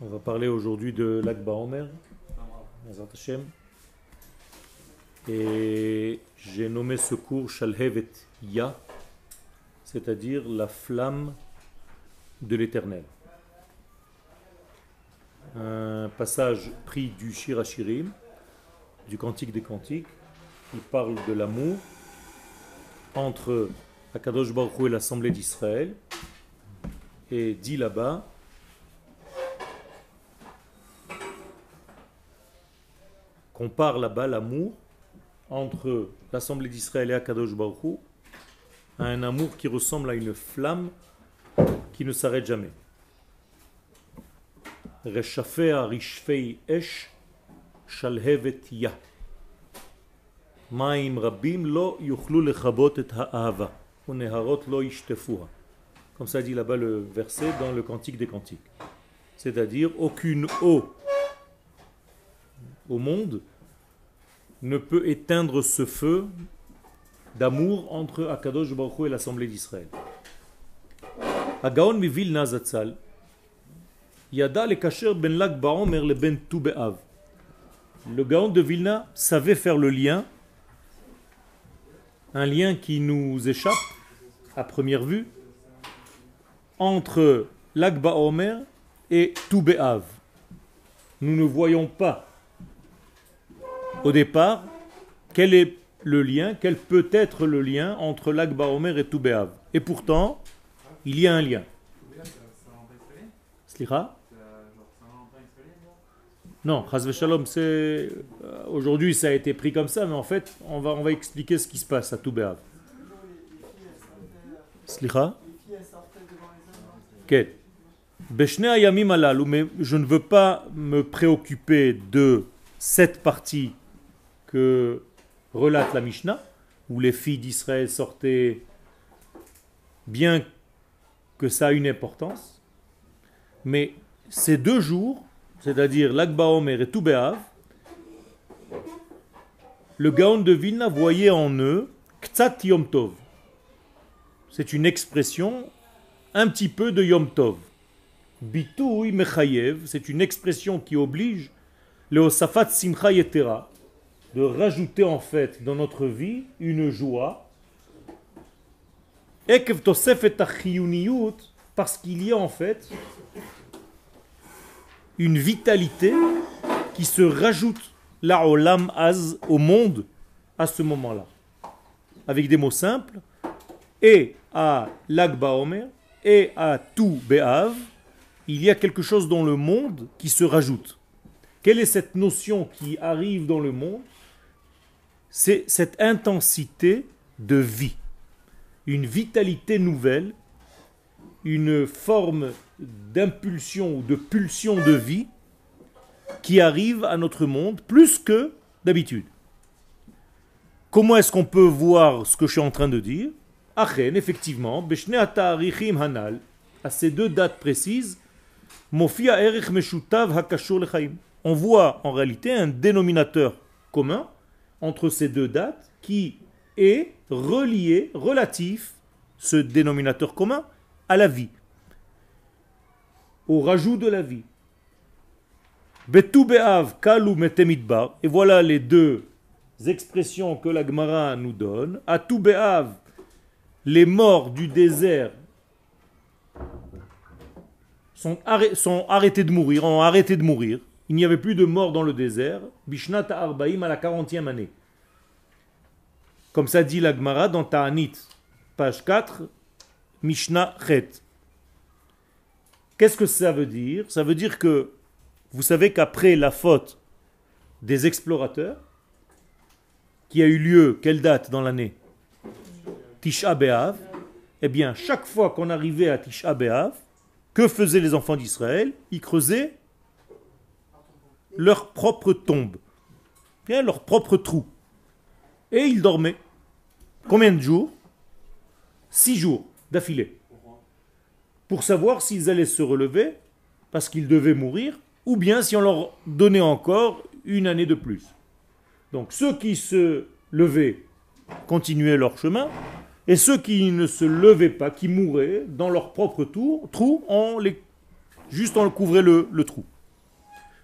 On va parler aujourd'hui de l'Akba Omer. Et j'ai nommé ce cours Shalhevet Ya, c'est-à-dire la flamme de l'éternel. Un passage pris du Shirachirim, du Cantique des Cantiques, qui parle de l'amour entre Akadosh Baruch et l'Assemblée d'Israël, et dit là-bas qu'on parle là-bas l'amour entre l'Assemblée d'Israël et Akadosh Baruch à un amour qui ressemble à une flamme qui ne s'arrête jamais. Esh shalhevet ya. Et ha'ava. Uneharot lo ishtefuha. Comme ça dit là-bas le verset dans le Cantique des Cantiques. C'est-à-dire, aucune eau au monde ne peut éteindre ce feu d'amour entre Akadosh Baruch et l'Assemblée d'Israël. Agaon mi Vilna Zatzal, yada le kasher ben lag ba'omer le ben tu be'av. Le Gaon de Vilna savait faire le lien, un lien qui nous échappe à première vue, entre l'Akba Omer et Be'av. Nous ne voyons pas au départ quel est le lien, quel peut être le lien entre l'Akba Omer et Be'av. Et pourtant, il y a un lien. Slira Non, Shalom, c'est. Euh, aujourd'hui, ça a été pris comme ça, mais en fait, on va, expliquer ce qui se passe à Be'av. Slicha? Mais je ne veux pas me préoccuper de cette partie relate la Mishnah, où les filles d'Israël sortaient, bien que ça a une importance, mais ces deux jours, c'est-à-dire l'Akba Omer et Toubéav, le Gaon de Vilna voyait en eux Ktsat Yom Tov. C'est une expression un petit peu de Yom Tov. Bitouy mechayev, c'est une expression qui oblige le osafat simcha yetera, de rajouter en fait dans notre vie une joie. Parce qu'il y a en fait une vitalité qui se rajoute la olam az au monde à ce moment-là. Avec des mots simples, et à l'agba omer, et à tout Béav, il y a quelque chose dans le monde qui se rajoute. Quelle est cette notion qui arrive dans le monde? C'est cette intensité de vie, une vitalité nouvelle, une forme d'impulsion ou de pulsion de vie qui arrive à notre monde plus que d'habitude. Comment est-ce qu'on peut voir ce que je suis en train de dire? Achen, effectivement, Hanal, à ces deux dates précises, Mofia Erich Meshutav Hakashur. On voit en réalité un dénominateur commun entre ces deux dates qui est relié, relatif, ce dénominateur commun, à la vie, au rajout de la vie. Metemidbar, et voilà les deux expressions que la Gemara nous donne. À tout Be'av, les morts du désert sont, arrêtés de mourir, ont arrêté de mourir. Il n'y avait plus de morts dans le désert. Bishnat Arbaim à la 40e année. Comme ça dit la Gemara dans Ta'anit, page 4, Mishnah Chet. Qu'est-ce que ça veut dire? Ça veut dire que vous savez qu'après la faute des explorateurs, qui a eu lieu, quelle date dans l'année? Tisha B'Av, eh bien, chaque fois qu'on arrivait à Tisha B'Av, que faisaient les enfants d'Israël? Ils creusaient leur propre tombe, bien leur propre trou. Et ils dormaient. Combien de jours? Six jours d'affilée. Pour savoir s'ils allaient se relever, parce qu'ils devaient mourir, ou bien si on leur donnait encore une année de plus. Donc ceux qui se levaient continuaient leur chemin, et ceux qui ne se levaient pas, qui mouraient dans leur propre trou, on Juste on couvrait le trou.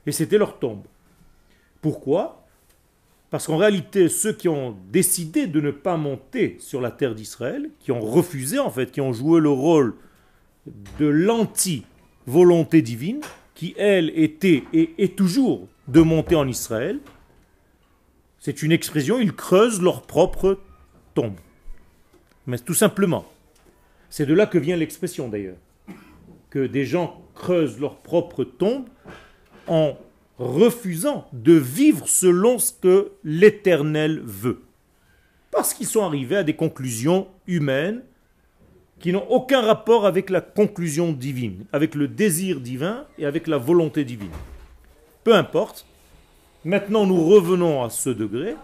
Et c'était leur tombe. Pourquoi? Parce qu'en réalité, ceux qui ont décidé de ne pas monter sur la terre d'Israël, qui ont refusé en fait, qui ont joué le rôle de l'anti-volonté divine, qui elle était et est toujours de monter en Israël, c'est une expression, ils creusent leur propre tombe. Mais tout simplement. C'est de là que vient l'expression d'ailleurs. Que des gens creusent leur propre tombe en refusant de vivre selon ce que l'Éternel veut. Parce qu'ils sont arrivés à des conclusions humaines qui n'ont aucun rapport avec la conclusion divine, avec le désir divin et avec la volonté divine. Peu importe, maintenant nous revenons à ce degré.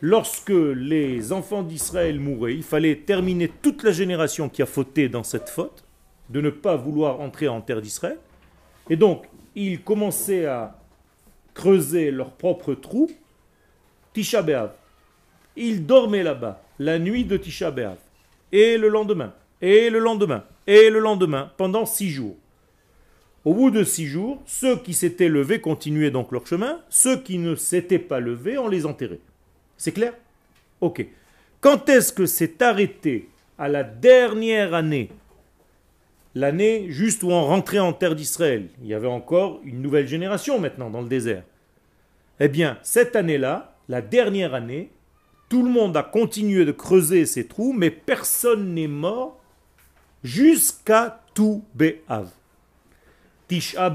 Lorsque les enfants d'Israël mouraient, il fallait terminer toute la génération qui a fauté dans cette faute, de ne pas vouloir entrer en terre d'Israël. Et donc, ils commençaient à creuser leur propre trou, Tisha B'Av. Ils dormaient là-bas la nuit de Tisha B'Av. Et le lendemain, et le lendemain, et le lendemain, pendant six jours. Au bout de six jours, ceux qui s'étaient levés continuaient donc leur chemin, ceux qui ne s'étaient pas levés, on les enterrait. C'est clair? Ok. Quand est-ce que c'est arrêté à la dernière année l'année juste où on rentrait en terre d'Israël. Il y avait encore une nouvelle génération maintenant dans le désert. Eh bien, cette année-là, la dernière année, tout le monde a continué de creuser ses trous, mais personne n'est mort jusqu'à tout Be'av. Tisha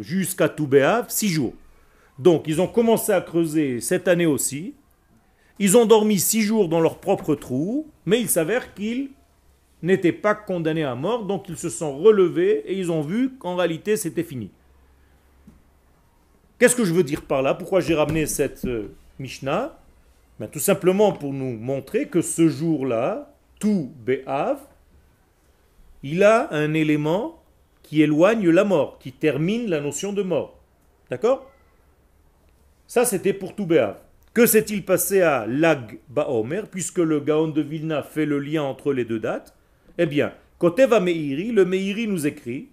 jusqu'à tout Be'av, six jours. Donc, ils ont commencé à creuser cette année aussi. Ils ont dormi six jours dans leur propre trou, mais il s'avère qu'ils n'étaient pas condamnés à mort, donc ils se sont relevés et ils ont vu qu'en réalité c'était fini. Qu'est-ce que je veux dire par là? Pourquoi j'ai ramené cette euh, Mishnah? Ben, Tout simplement pour nous montrer que ce jour-là, tout Be'av, il a un élément qui éloigne la mort, qui termine la notion de mort. D'accord? Ça, c'était pour tout Be'av. Que s'est-il passé à Lag Baomer, puisque le Gaon de Vilna fait le lien entre les deux dates? Eh bien, Koteva Meiri, le Meiri nous écrit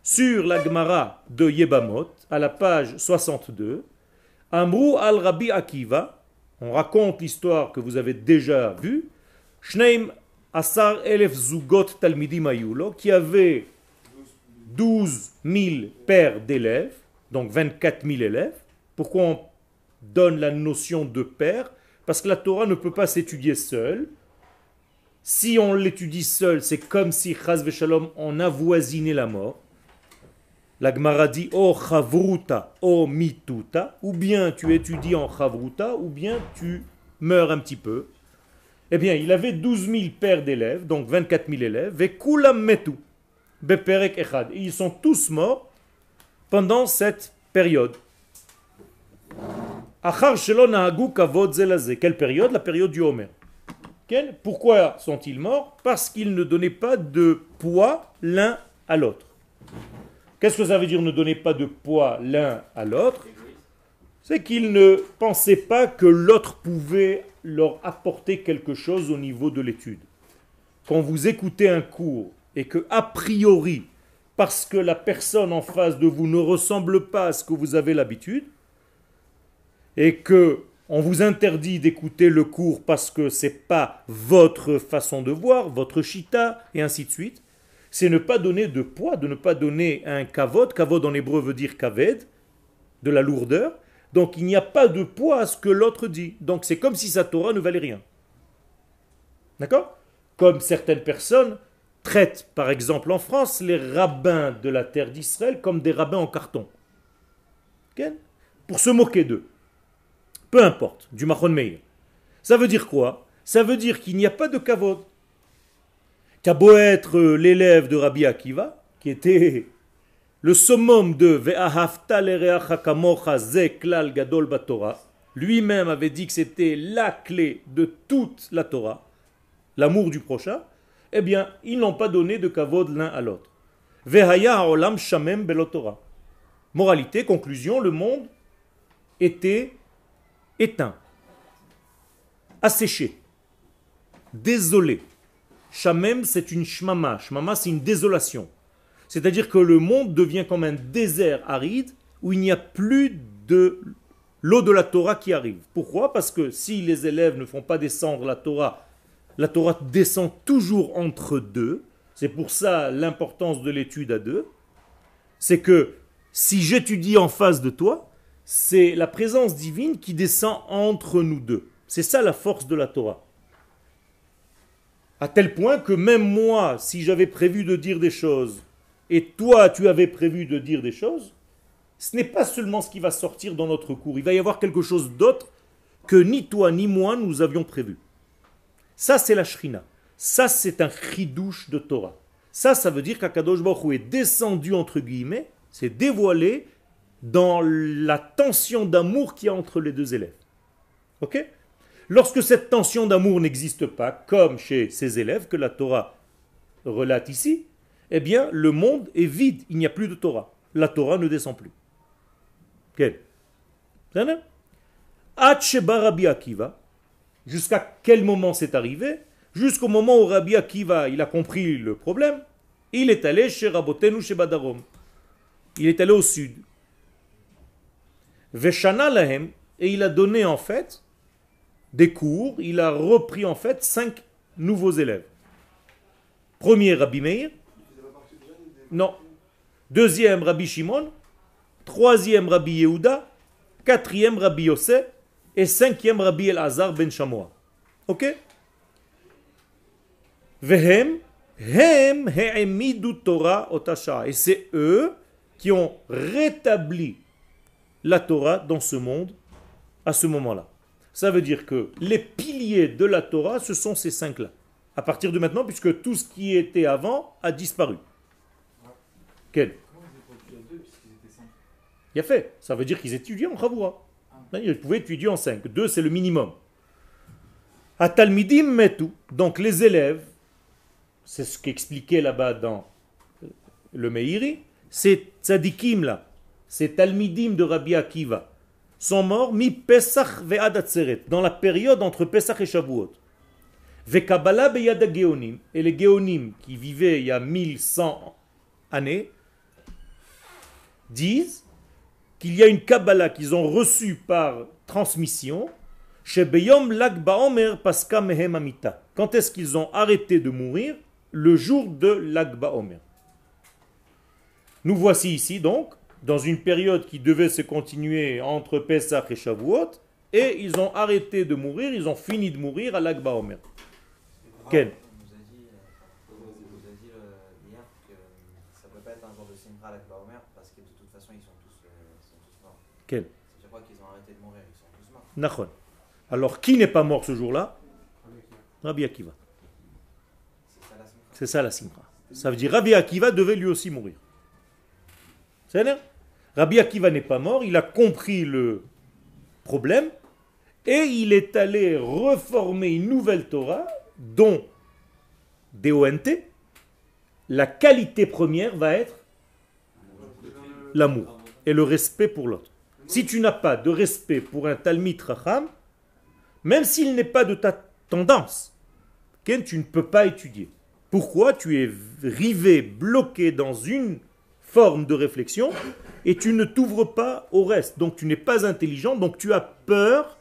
sur la Gemara de Yebamot, à la page 62, Amrou al Rabbi Akiva, on raconte l'histoire que vous avez déjà vue, Shneim Asar Elef Zugot Talmidim Ayulo, qui avait 12 000 pères d'élèves, donc 24 000 élèves. Pourquoi on donne la notion de père Parce que la Torah ne peut pas s'étudier seule. Si on l'étudie seul, c'est comme si, chaz shalom, on avoisinait la mort. La Gemara dit, oh chavruta, oh mituta, ou bien tu étudies en chavruta, ou bien tu meurs un petit peu. Eh bien, il avait 12 000 pères d'élèves, donc 24 000 élèves, et metu, beperek echad. ils sont tous morts pendant cette période. Quelle période? La période du Homer. Pourquoi sont-ils morts? Parce qu'ils ne donnaient pas de poids l'un à l'autre. Qu'est-ce que ça veut dire ne donner pas de poids l'un à l'autre? C'est qu'ils ne pensaient pas que l'autre pouvait leur apporter quelque chose au niveau de l'étude. Quand vous écoutez un cours et que, a priori, parce que la personne en face de vous ne ressemble pas à ce que vous avez l'habitude, et que on vous interdit d'écouter le cours parce que c'est pas votre façon de voir, votre chita, et ainsi de suite. C'est ne pas donner de poids, de ne pas donner un kavod. Kavod en hébreu veut dire kaved, de la lourdeur. Donc il n'y a pas de poids à ce que l'autre dit. Donc c'est comme si sa Torah ne valait rien. D'accord? Comme certaines personnes traitent, par exemple en France, les rabbins de la terre d'Israël comme des rabbins en carton. Pour se moquer d'eux peu importe, du Mahon Meir. Ça veut dire quoi? Ça veut dire qu'il n'y a pas de kavod. Qu'à beau être l'élève de Rabbi Akiva, qui était le summum de Gadol Batora, lui-même avait dit que c'était la clé de toute la Torah, l'amour du prochain, eh bien, ils n'ont pas donné de kavod l'un à l'autre. olam shamem belotora. Moralité, conclusion, le monde était éteint, asséché, désolé. Shamem, c'est une shmama. Shmama, c'est une désolation. C'est-à-dire que le monde devient comme un désert aride où il n'y a plus de l'eau de la Torah qui arrive. Pourquoi? Parce que si les élèves ne font pas descendre la Torah, la Torah descend toujours entre deux. C'est pour ça l'importance de l'étude à deux. C'est que si j'étudie en face de toi, c'est la présence divine qui descend entre nous deux. C'est ça la force de la Torah. À tel point que même moi, si j'avais prévu de dire des choses, et toi tu avais prévu de dire des choses, ce n'est pas seulement ce qui va sortir dans notre cours. Il va y avoir quelque chose d'autre que ni toi ni moi nous avions prévu. Ça, c'est la shrina. Ça, c'est un chidouche de Torah. Ça, ça veut dire qu'Akadosh Baruch est descendu, entre guillemets, c'est dévoilé dans la tension d'amour qu'il y a entre les deux élèves. Ok? Lorsque cette tension d'amour n'existe pas, comme chez ces élèves que la Torah relate ici, eh bien, le monde est vide, il n'y a plus de Torah. La Torah ne descend plus. Quel? Rabbi Akiva, jusqu'à quel moment c'est arrivé? Jusqu'au moment où Rabbi Akiva il a compris le problème, il est allé chez Rabotenu chez Badarom. Il est allé au sud. Veshana lahem, et il a donné en fait des cours, il a repris en fait cinq nouveaux élèves. Premier Rabbi Meir, non. Deuxième Rabbi Shimon, troisième Rabbi Yehuda, quatrième Rabbi Yosef et cinquième Rabbi El-Azar ben Shamoa. Ok? Vehem, hem Torah otasha. Et c'est eux qui ont rétabli la Torah dans ce monde à ce moment-là. Ça veut dire que les piliers de la Torah, ce sont ces cinq-là. À partir de maintenant, puisque tout ce qui était avant a disparu. Quel? Il a fait. Ça veut dire qu'ils étudiaient en Chavoura. Ils pouvaient étudier en cinq. Deux, c'est le minimum. Atalmidim metu. Donc les élèves, c'est ce qu'expliquait là-bas dans le Meiri, ces tzadikim là, ces talmidim de Rabbi Akiva, sont morts mi Pesach ve'adatzeret, dans la période entre Pesach et Shavuot. Ve'kabala beyad geonim, et les geonim qui vivaient il y a 1100 années, disent qu'il y a une Kabbalah qu'ils ont reçue par transmission, chez Beyom Lag Baomer Paska Mehem Amita. Quand est-ce qu'ils ont arrêté de mourir? Le jour de Lag Baomer. Nous voici ici donc, dans une période qui devait se continuer entre Pesach et Shavuot, et ils ont arrêté de mourir, ils ont fini de mourir à Lag Baomer. Quel Quel Je crois qu'ils ont arrêté de mourir, ils sont tous morts. Alors, qui n'est pas mort ce jour-là? Rabbi Akiva. C'est ça la simra. Ça veut dire Rabbi Akiva devait lui aussi mourir. C'est ça Rabbi Akiva n'est pas mort, il a compris le problème et il est allé reformer une nouvelle Torah dont DONT, la qualité première va être l'amour et le respect pour l'autre. Si tu n'as pas de respect pour un Talmid Racham, même s'il n'est pas de ta tendance, tu ne peux pas étudier. Pourquoi Tu es rivé, bloqué dans une forme de réflexion et tu ne t'ouvres pas au reste. Donc tu n'es pas intelligent, donc tu as peur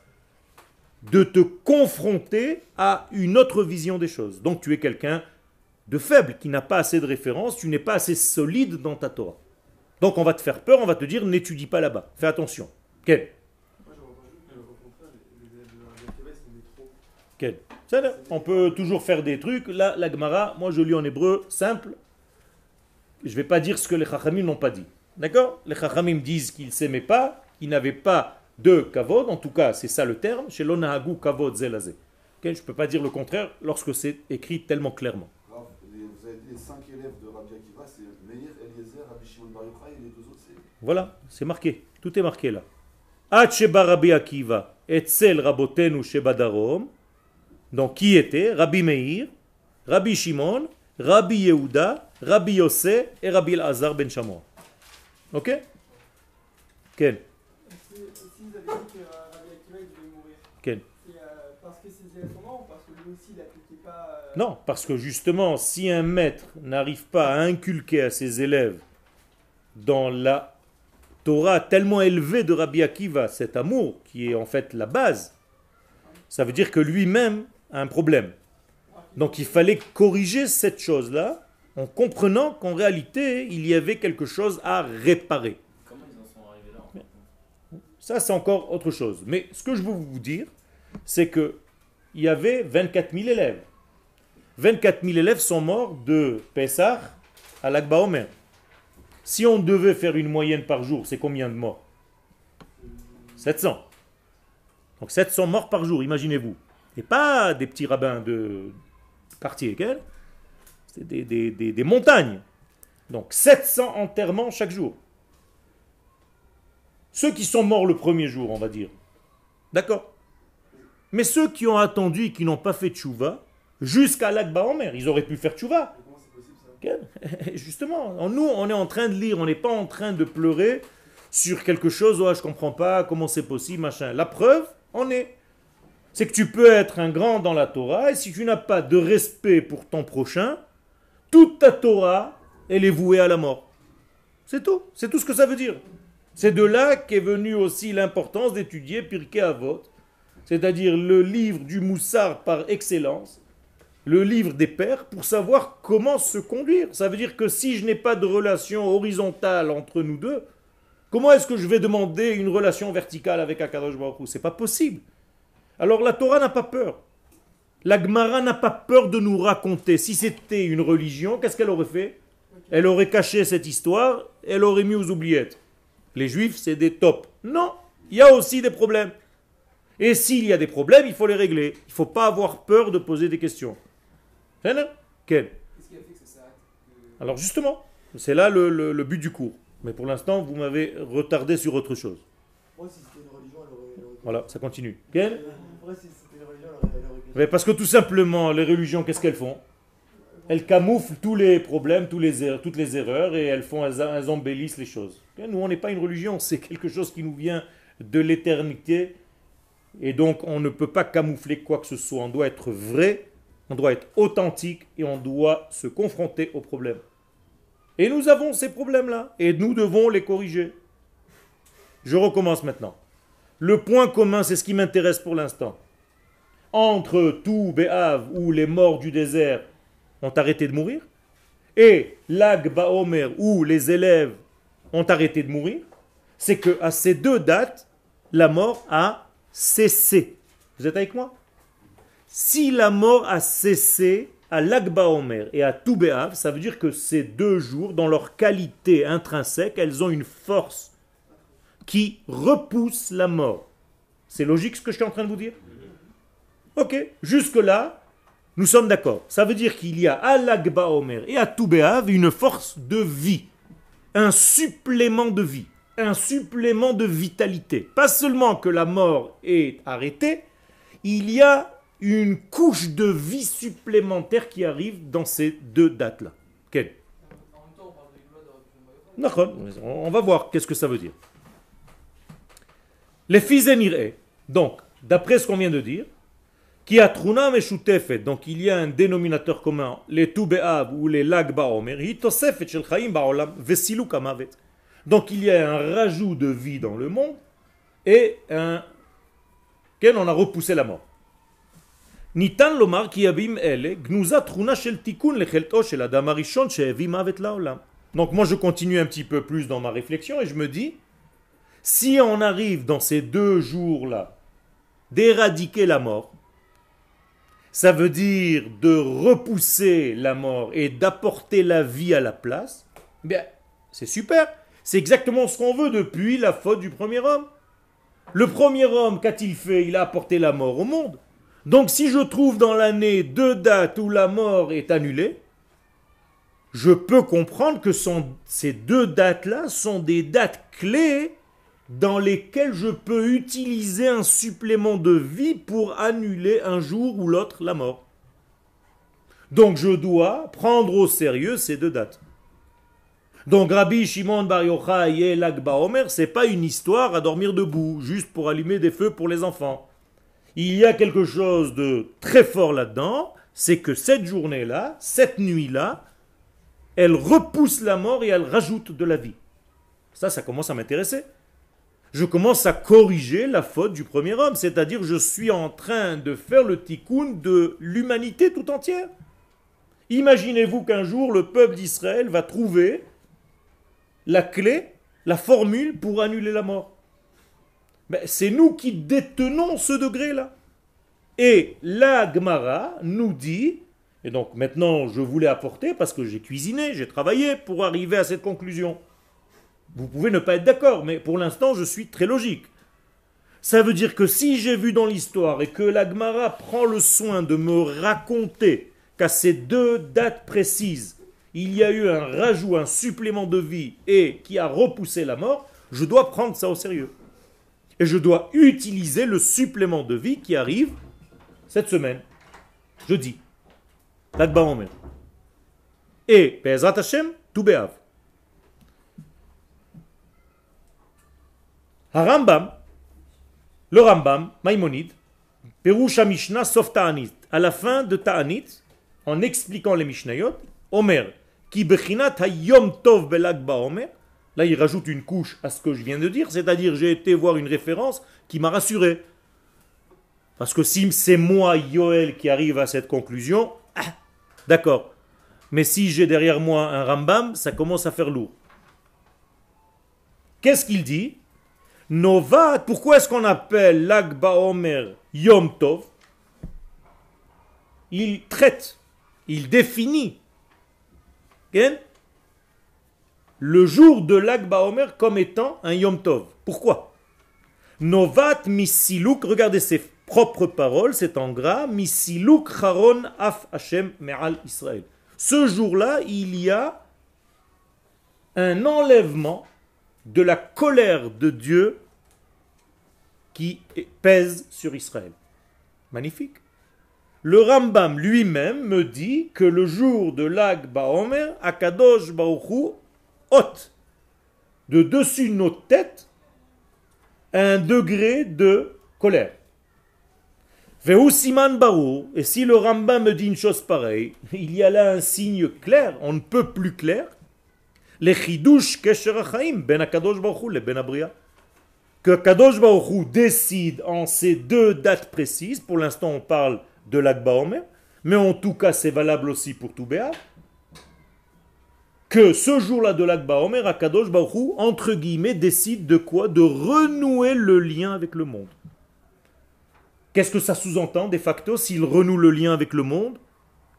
de te confronter à une autre vision des choses. Donc tu es quelqu'un de faible, qui n'a pas assez de références, tu n'es pas assez solide dans ta Torah. Donc on va te faire peur, on va te dire n'étudie pas là-bas. Fais attention. Quel? Quel? On peut toujours faire des trucs. Là, la Gemara, moi je lis en hébreu, simple. Je ne vais pas dire ce que les Chachamim n'ont pas dit. D'accord? Les Chachamim disent qu'ils ne s'aimaient pas, qu'ils n'avaient pas de kavod, en tout cas c'est ça le terme, chez l'onahagu kavod zelazé. je ne peux pas dire le contraire lorsque c'est écrit tellement clairement. Vous avez les cinq élèves de Rabbi Akiva, c'est Meir, Eliezer, Rabbi Shimon Bar et les deux autres c'est... Voilà, c'est marqué, tout est marqué là. Ad sheba Rabbi Akiva, etzel rabotenu sheba darom. Donc qui était Rabbi Meir, Rabbi Shimon, Rabbi Yehuda, Rabbi Yosef et Rabbi Elazar ben Shamoa. Ok Quel Si vous avez dit que Rabbi Akiva il devait mourir. Quel parce que ses élèves sont morts ou parce que lui aussi, il n'appliquait pas. euh, Non, parce que justement, si un maître n'arrive pas à inculquer à ses élèves dans la Torah tellement élevée de Rabbi Akiva cet amour, qui est en fait la base, ça veut dire que lui-même a un problème. Donc il fallait corriger cette chose-là en comprenant qu'en réalité, il y avait quelque chose à réparer. Comment ils en sont arrivés là en fait? Ça, c'est encore autre chose. Mais ce que je veux vous dire, c'est que il y avait 24 000 élèves. 24 000 élèves sont morts de Pessah à l'Akba Omer. Si on devait faire une moyenne par jour, c'est combien de morts? 700. Donc 700 morts par jour, imaginez-vous. Et pas des petits rabbins de quartier, quel? Des, des- des- des montagnes. Donc 700 enterrements chaque jour. Ceux qui sont morts le premier jour, on va dire. D'accord? Mais ceux qui ont attendu et qui n'ont pas fait tchouva, jusqu'à l'Akba en mer, ils auraient pu faire tchouva. Mais comment c'est possible ça? Quel? Justement, nous, on est en train de lire, on n'est pas en train de pleurer sur quelque chose, ouais, je comprends pas, comment c'est possible, machin. La preuve, on est. C'est que tu peux être un grand dans la Torah, et si tu n'as pas de respect pour ton prochain, toute ta Torah, elle est vouée à la mort. C'est tout. C'est tout ce que ça veut dire. C'est de là qu'est venue aussi l'importance d'étudier Pirkei Avot, c'est-à-dire le livre du Moussard par excellence, le livre des pères, pour savoir comment se conduire. Ça veut dire que si je n'ai pas de relation horizontale entre nous deux, comment est-ce que je vais demander une relation verticale avec Akadosh Baruch C'est pas possible. Alors la Torah n'a pas peur. La Gemara n'a pas peur de nous raconter. Si c'était une religion, qu'est-ce qu'elle aurait fait? Elle aurait caché cette histoire, elle aurait mis aux oubliettes. Les juifs, c'est des tops. Non, il y a aussi des problèmes. Et s'il y a des problèmes, il faut les régler. Il ne faut pas avoir peur de poser des questions. Quel s'arrête? Que- Alors justement, c'est là le, le- le but du cours. Mais pour l'instant, vous m'avez retardé sur autre chose. Voilà, ça continue. Quel parce que tout simplement, les religions, qu'est-ce qu'elles font? Elles camouflent tous les problèmes, er- toutes les erreurs, et elles font, elles embellissent les choses. Nous, on n'est pas une religion, c'est quelque chose qui nous vient de l'éternité, et donc on ne peut pas camoufler quoi que ce soit. On doit être vrai, on doit être authentique, et on doit se confronter aux problèmes. Et nous avons ces problèmes-là, et nous devons les corriger. Je recommence maintenant. Le point commun, c'est ce qui m'intéresse pour l'instant entre tout Béhav où les morts du désert ont arrêté de mourir et Lag Baomer où les élèves ont arrêté de mourir, c'est que à ces deux dates, la mort a cessé. Vous êtes avec moi? Si la mort a cessé à Lag Baomer et à tout Béhav, ça veut dire que ces deux jours, dans leur qualité intrinsèque, elles ont une force qui repousse la mort. C'est logique ce que je suis en train de vous dire? Ok, jusque-là, nous sommes d'accord. Ça veut dire qu'il y a à l'Agba Omer et à Toubéav une force de vie, un supplément de vie, un supplément de vitalité. Pas seulement que la mort est arrêtée, il y a une couche de vie supplémentaire qui arrive dans ces deux dates-là. D'accord, on va voir qu'est-ce que ça veut dire. Les fils Donc, d'après ce qu'on vient de dire, qui a truna meshutefet, donc il y a un dénominateur commun, les tu be'av ou les lag ba'omer, hi tosefet shel chaim ba'olam vesiluk hamavet. Donc il y a un rajout de vie dans le monde et un quel on a repoussé la mort. ניתן לומר כי ימים אלה גנוזה תכונה של תיקון לחלטו של אדם הראשון שהביא מוות לעולם. Donc moi je continue un petit peu plus dans ma réflexion et je me dis, si on arrive dans ces deux jours-là d'éradiquer la mort, ça veut dire de repousser la mort et d'apporter la vie à la place, bien c'est super. C'est exactement ce qu'on veut depuis la faute du premier homme. Le premier homme, qu'a-t-il fait? Il a apporté la mort au monde. Donc si je trouve dans l'année deux dates où la mort est annulée, je peux comprendre que ces deux dates-là sont des dates clés dans lesquelles je peux utiliser un supplément de vie pour annuler un jour ou l'autre la mort. Donc je dois prendre au sérieux ces deux dates. Donc Rabbi Shimon Bar Yochai et l'Agba Omer, c'est pas une histoire à dormir debout, juste pour allumer des feux pour les enfants. il y a quelque chose de très fort là-dedans, c'est que cette journée-là, cette nuit-là, elle repousse la mort et elle rajoute de la vie. Ça, ça commence à m'intéresser. Je commence à corriger la faute du premier homme, c'est-à-dire je suis en train de faire le tikkun de l'humanité tout entière. Imaginez-vous qu'un jour le peuple d'Israël va trouver la clé, la formule pour annuler la mort. Ben, c'est nous qui détenons ce degré-là. Et la Gemara nous dit, et donc maintenant je voulais apporter parce que j'ai cuisiné, j'ai travaillé pour arriver à cette conclusion. Vous pouvez ne pas être d'accord, mais pour l'instant je suis très logique. Ça veut dire que si j'ai vu dans l'histoire et que la Gemara prend le soin de me raconter qu'à ces deux dates précises, il y a eu un rajout, un supplément de vie et qui a repoussé la mort, je dois prendre ça au sérieux. Et je dois utiliser le supplément de vie qui arrive cette semaine, jeudi. Omer. Et, Be'ezrat Hashem, tout. Le Rambam, Maïmonide, Perusha Mishnah sauf Ta'anit. À la fin de Ta'anit, en expliquant les Mishnayot, Omer, qui bechinat hayom tov belagba Omer, là il rajoute une couche à ce que je viens de dire, c'est-à-dire j'ai été voir une référence qui m'a rassuré. Parce que si c'est moi, Yoel, qui arrive à cette conclusion, ah, d'accord. Mais si j'ai derrière moi un Rambam, ça commence à faire lourd. Qu'est-ce qu'il dit? Novat, pourquoi est-ce qu'on appelle l'Agba Omer Yom Tov? Il traite, il définit le jour de l'Agba Omer comme étant un Yom Tov. Pourquoi? Novat misiluk, regardez ses propres paroles, c'est en gras, misiluk haron af Hashem me'al Israël. Ce jour-là, il y a un enlèvement de la colère de Dieu qui pèse sur Israël. Magnifique. Le Rambam lui-même me dit que le jour de l'Ag Baomer, Akadosh Baoru ôte de dessus nos têtes un degré de colère. Siman Barou, et si le Rambam me dit une chose pareille, il y a là un signe clair, on ne peut plus clair, les chidush kesher ben Akadosh Baruch le ben Abria. Que Kadosh Baruch décide en ces deux dates précises, pour l'instant on parle de l'Akba Omer, mais en tout cas c'est valable aussi pour tout que ce jour-là de l'Akba Omer, Akadosh Baruch entre guillemets, décide de quoi? De renouer le lien avec le monde. Qu'est-ce que ça sous-entend de facto S'il renoue le lien avec le monde,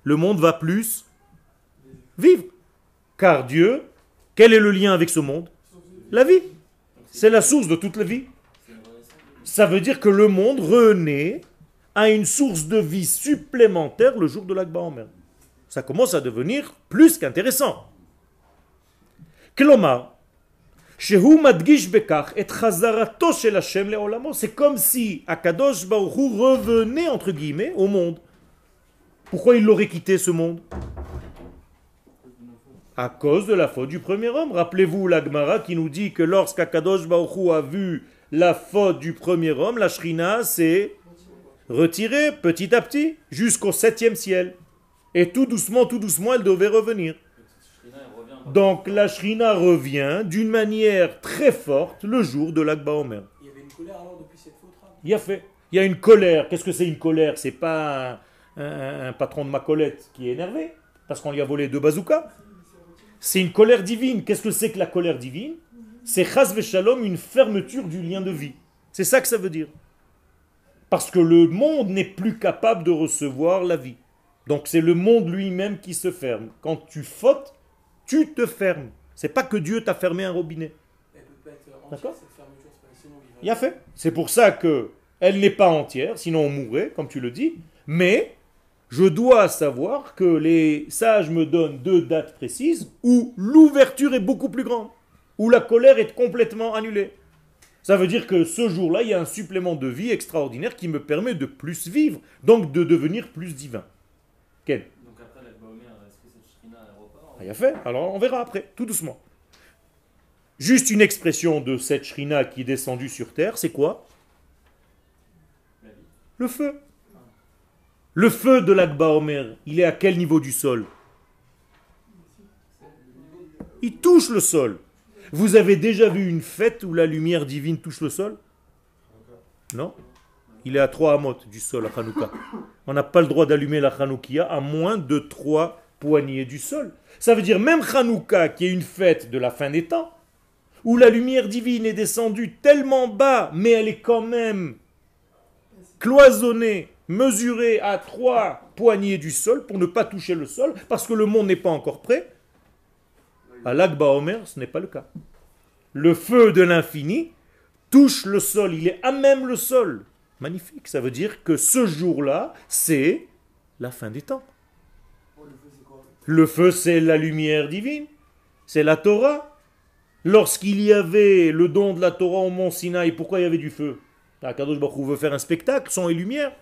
le monde va plus vivre. Car Dieu, quel est le lien avec ce monde? La vie. C'est la source de toute la vie. Ça veut dire que le monde renaît à une source de vie supplémentaire le jour de l'Akba Omer. Ça commence à devenir plus qu'intéressant. C'est comme si Akadosh Baruch revenait au monde. Pourquoi il l'aurait quitté ce monde? À cause de la faute du premier homme. Rappelez-vous l'Agmara qui nous dit que lorsqu'Akadosh Baruch a vu la faute du premier homme, la Shrina s'est retirée petit à petit jusqu'au septième ciel. Et tout doucement, tout doucement, elle devait revenir. Donc la Shrina revient d'une manière très forte le jour de l'Akba Omer. Il y avait une colère alors depuis cette faute Il y a fait. Il y a une colère. Qu'est-ce que c'est une colère? C'est pas un, un- un patron de Macolette qui est énervé parce qu'on lui a volé deux bazookas. C'est une colère divine. Qu'est-ce que c'est que la colère divine? C'est chas shalom, une fermeture du lien de vie. C'est ça que ça veut dire. Parce que le monde n'est plus capable de recevoir la vie. Donc c'est le monde lui-même qui se ferme. Quand tu fautes, tu te fermes. C'est pas que Dieu t'a fermé un robinet. Elle peut pas être entière D'accord? Il a fait. C'est pour ça que elle n'est pas entière, sinon on mourrait, comme tu le dis. Mais je dois savoir que les sages me donnent deux dates précises où l'ouverture est beaucoup plus grande, où la colère est complètement annulée. Ça veut dire que ce jour-là, il y a un supplément de vie extraordinaire qui me permet de plus vivre, donc de devenir plus divin. Ken Donc après la Omer, est-ce que cette Shrina elle repart Ah, il a fait. Alors on verra après, tout doucement. Juste une expression de cette shrina qui est descendue sur terre, c'est quoi? Le feu. Le feu de l'Akba Omer, il est à quel niveau du sol? Il touche le sol. Vous avez déjà vu une fête où la lumière divine touche le sol? Non? Il est à 3 amotes du sol à Hanouka. On n'a pas le droit d'allumer la Hanoukia à moins de 3 poignées du sol. Ça veut dire même Hanouka, qui est une fête de la fin des temps, où la lumière divine est descendue tellement bas, mais elle est quand même cloisonnée, mesurée à trois poignées du sol pour ne pas toucher le sol, parce que le monde n'est pas encore prêt. À l'Akba Omer, ce n'est pas le cas. Le feu de l'infini touche le sol, il est à même le sol. Magnifique, ça veut dire que ce jour-là, c'est la fin des temps. Le feu, c'est la lumière divine, c'est la Torah. Lorsqu'il y avait le don de la Torah au mont Sinaï, pourquoi il y avait du feu? Ah, Kadosh Baruch veut faire un spectacle, son et lumière.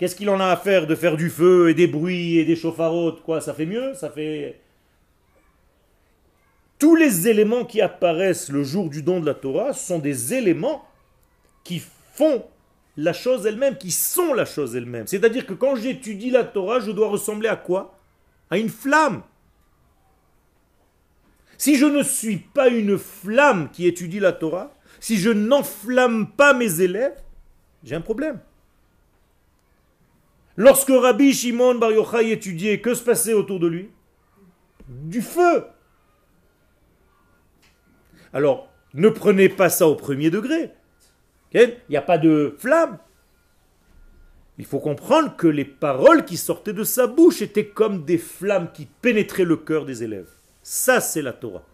Qu'est-ce qu'il en a à faire de faire du feu et des bruits et des chauffarotes? Quoi, ça fait mieux? Ça fait... Tous les éléments qui apparaissent le jour du don de la Torah sont des éléments qui font la chose elle-même, qui sont la chose elle-même. C'est-à-dire que quand j'étudie la Torah, je dois ressembler à quoi? À une flamme. Si je ne suis pas une flamme qui étudie la Torah, si je n'enflamme pas mes élèves, j'ai un problème. Lorsque Rabbi Shimon Bar Yochai étudiait, que se passait autour de lui? Du feu. Alors, ne prenez pas ça au premier degré. Il n'y a pas de flamme. Il faut comprendre que les paroles qui sortaient de sa bouche étaient comme des flammes qui pénétraient le cœur des élèves. Ça, c'est la Torah.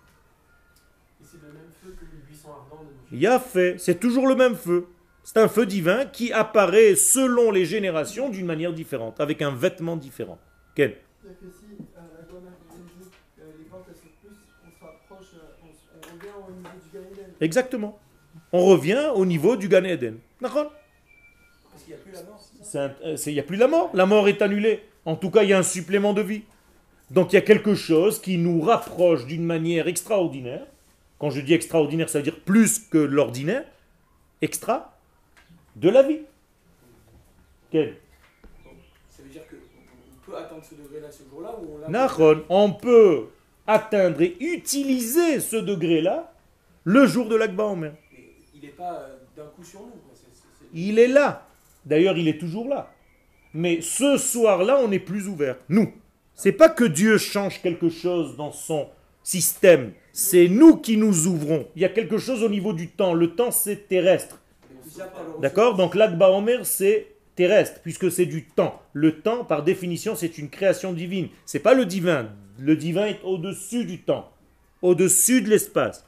Et c'est le même feu que le buisson ardent de. Il y a fait, c'est toujours le même feu. C'est un feu divin qui apparaît selon les générations d'une manière différente, avec un vêtement différent. Quel? C'est-à-dire que si la Gomer dit les ventes elles sont plus, on se rapproche, on, s- on revient au niveau du Gan Eden. Exactement. On revient au niveau du Gan Eden. D'accord? Parce qu'il n'y a plus la mort. c'est ça? C'est un- euh, Il n'y a plus la mort. La mort est annulée. En tout cas, il y a un supplément de vie. Donc il y a quelque chose qui nous rapproche d'une manière extraordinaire. Quand je dis extraordinaire, ça veut dire plus que l'ordinaire. Extra de la vie. Quel Ça veut dire qu'on on peut atteindre ce degré-là ce jour-là ou on peut atteindre et utiliser ce degré-là le jour de l'Akba Omer. Mais il n'est pas euh, d'un coup sur nous. quoi. C'est- Il est là. D'ailleurs, il est toujours là. Mais ce soir-là, on est plus ouvert. Nous. C'est pas que Dieu change quelque chose dans son système. C'est nous qui nous ouvrons. Il y a quelque chose au niveau du temps. Le temps, c'est terrestre. D'accord. Donc l'Akba Omer, c'est terrestre, puisque c'est du temps. Le temps, par définition, c'est une création divine. C'est pas le divin. Le divin est au-dessus du temps, au-dessus de l'espace.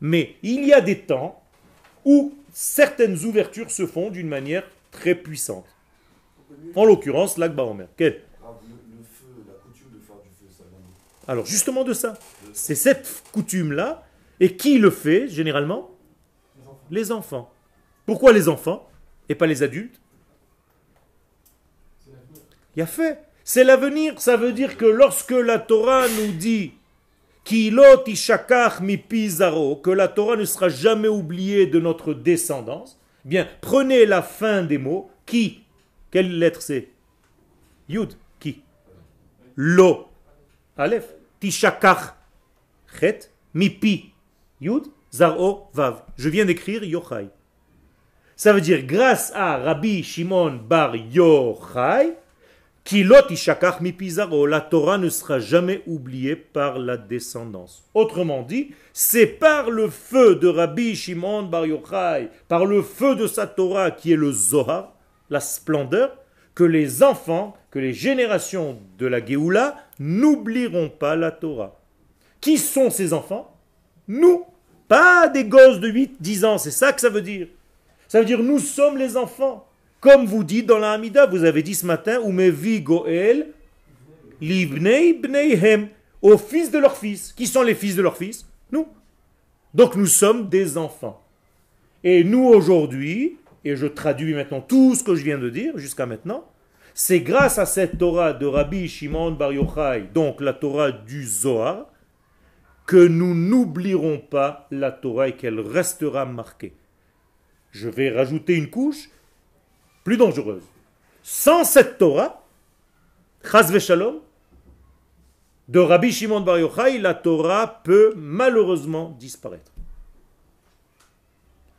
Mais il y a des temps où certaines ouvertures se font d'une manière très puissante. En l'occurrence, l'Akba Omer. Quel? Alors justement de ça. C'est cette coutume-là. Et qui le fait généralement? Les enfants. Pourquoi les enfants et pas les adultes? Il y a fait. C'est l'avenir. Ça veut dire que lorsque la Torah nous dit que la Torah ne sera jamais oubliée de notre descendance, bien, prenez la fin des mots. Qui? Quelle lettre c'est? Yud. Qui? Lo. Aleph. Tishakach. Chet. Mipi. Yud. Zaro. Vav. Je viens d'écrire Yochai. Ça veut dire grâce à Rabbi Shimon Bar Yochai, Kilot Ishakach mi Pizarro, la Torah ne sera jamais oubliée par la descendance. Autrement dit, c'est par le feu de Rabbi Shimon Bar Yochai, par le feu de sa Torah qui est le Zohar, la splendeur, que les enfants, que les générations de la Géoula n'oublieront pas la Torah. Qui sont ces enfants? Nous, pas des gosses de 8, 10 ans, c'est ça que ça veut dire. Ça veut dire nous sommes les enfants. Comme vous dites dans la Hamida, vous avez dit ce matin, Umevi Goel, Libnei Bneihem, aux fils de leurs fils. Qui sont les fils de leurs fils? Nous. Donc nous sommes des enfants. Et nous aujourd'hui, et je traduis maintenant tout ce que je viens de dire jusqu'à maintenant, c'est grâce à cette Torah de Rabbi Shimon Bar Yochai, donc la Torah du Zohar, que nous n'oublierons pas la Torah et qu'elle restera marquée. Je vais rajouter une couche. plus dangereuse. Sans cette Torah, Chaz Shalom, de Rabbi Shimon Bar Yochai, la Torah peut malheureusement disparaître.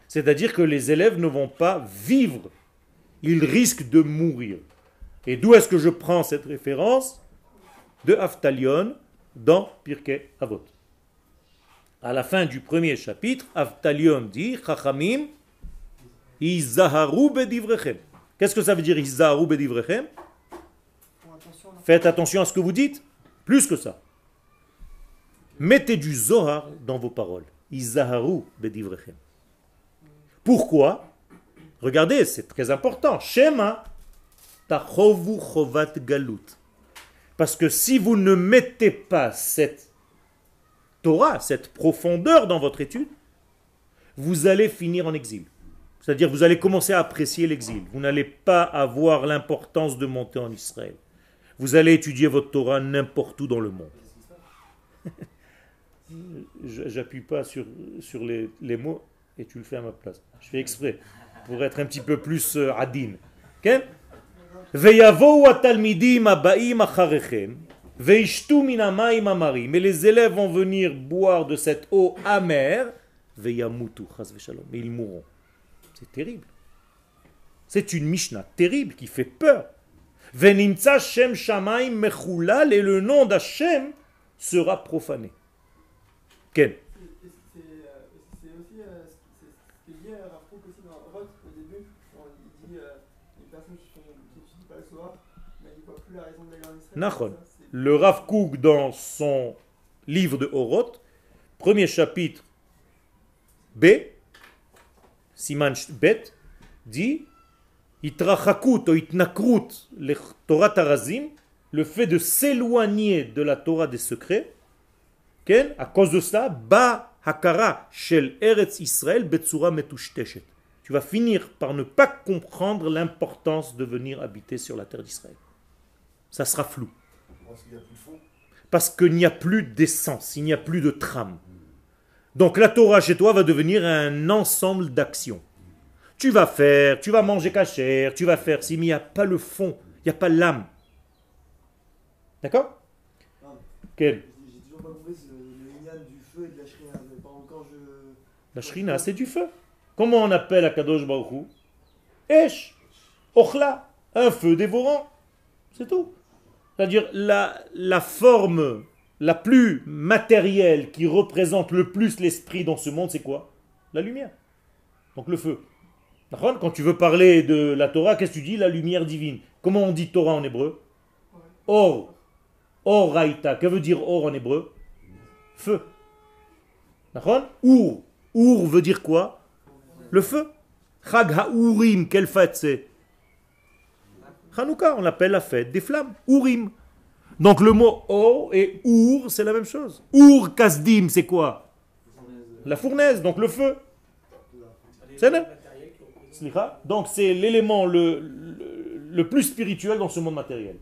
C'est-à-dire que les élèves ne vont pas vivre, ils risquent de mourir. Et d'où est-ce que je prends cette référence De Aftalion dans Pirkei Avot. À la fin du premier chapitre, Aftalion dit Chachamim. Qu'est-ce que ça veut dire Faites attention à ce que vous dites. Plus que ça. Mettez du Zohar dans vos paroles. Izaharu bedivrechem. Pourquoi? Regardez, c'est très important. Shema tachovu chovat galut. Parce que si vous ne mettez pas cette Torah, cette profondeur dans votre étude, vous allez finir en exil. C'est-à-dire, vous allez commencer à apprécier l'exil. Vous n'allez pas avoir l'importance de monter en Israël. Vous allez étudier votre Torah n'importe où dans le monde. J'appuie pas sur, sur les, les, mots et tu le fais à ma place. Je fais exprès pour être un petit peu plus euh, adine. Okay? Et les élèves vont venir boire de cette eau amère. Ils mourront. C'est terrible. C'est une Mishnah terrible qui fait peur. Venimtsa Shem Shamaim Mechulal et le nom d'Hachem sera profané. Ken. Le Rav Kook dans son livre de Horoth, premier chapitre B, Siman Bet, dit le Torah Tarazim, le fait de s'éloigner de la Torah des secrets, à cause de cela, Ba Hakara Shel Eretz Israël Betsura Metushteshet. Tu vas finir par ne pas comprendre l'importance de venir habiter sur la terre d'Israël. Ça sera flou. Parce qu'il n'y a plus de fond. Parce qu'il n'y a plus d'essence, il n'y a plus de trame. Donc la Torah chez toi va devenir un ensemble d'actions. Tu vas faire, tu vas manger cachère, tu vas faire si, mais il n'y a pas le fond, il n'y a pas l'âme. D'accord? Quel? J'ai toujours pas compris ce- le Inyan du feu et de la shrina. Par exemple, quand je. La shrina, c'est du feu. Comment on appelle Akadosh Baruch Esh, Ochla, un feu dévorant. C'est tout. C'est-à-dire la, la forme la plus matérielle qui représente le plus l'esprit dans ce monde, c'est quoi? La lumière. Donc le feu. Quand tu veux parler de la Torah, qu'est-ce que tu dis? La lumière divine. Comment on dit Torah en hébreu? Or. Or raïta. Que veut dire or en hébreu? Feu. D'accord? Our. Our veut dire quoi? Le feu. Chag ha'urim, quelle fête c'est? Hanouka, on l'appelle la fête des flammes. Urim. Donc le mot or et our, c'est la même chose. Ur kasdim, c'est quoi? La fournaise, donc le feu. C'est. Donc c'est l'élément le, le, le plus spirituel dans ce monde matériel.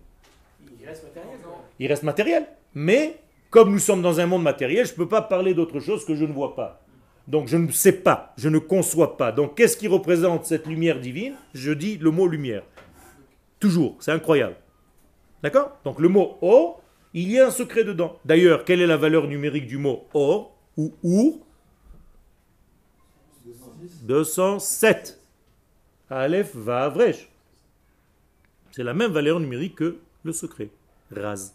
Il reste matériel. non? Il reste matériel. Mais comme nous sommes dans un monde matériel, je ne peux pas parler d'autre chose que je ne vois pas. Donc je ne sais pas, je ne conçois pas. Donc qu'est-ce qui représente cette lumière divine? Je dis le mot lumière. Toujours, c'est incroyable. D'accord? Donc le mot or, il y a un secret dedans. D'ailleurs, quelle est la valeur numérique du mot or ou our 207. Aleph va. C'est la même valeur numérique que le secret. Raz.